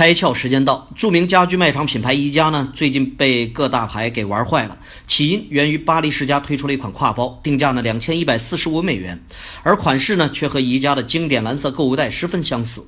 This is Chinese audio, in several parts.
开窍时间到，著名家居卖场品牌宜家呢，最近被各大牌给玩坏了。起因源于巴黎世家推出了一款挎包，定价呢两千一百四十五美元，而款式呢却和宜家的经典蓝色购物袋十分相似。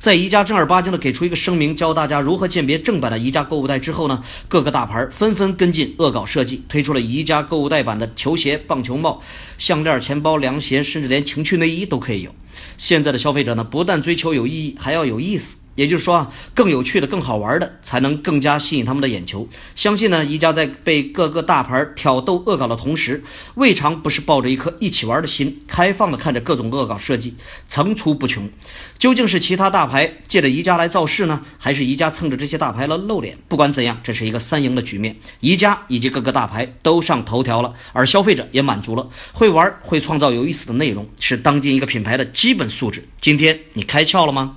在宜家正儿八经的给出一个声明，教大家如何鉴别正版的宜家购物袋之后呢，各个大牌纷纷跟进恶搞设计，推出了宜家购物袋版的球鞋、棒球帽、项链、钱包、凉鞋，甚至连情趣内衣都可以有。现在的消费者呢，不但追求有意义，还要有意思。也就是说啊，更有趣的、更好玩的，才能更加吸引他们的眼球。相信呢，宜家在被各个大牌挑逗恶搞的同时，未尝不是抱着一颗一起玩的心，开放的看着各种恶搞设计，层出不穷。究竟是其他大牌借着宜家来造势呢，还是宜家蹭着这些大牌来露脸？不管怎样，这是一个三赢的局面。宜家以及各个大牌都上头条了，而消费者也满足了。会玩、会创造有意思的内容，是当今一个品牌的基本素质。今天你开窍了吗？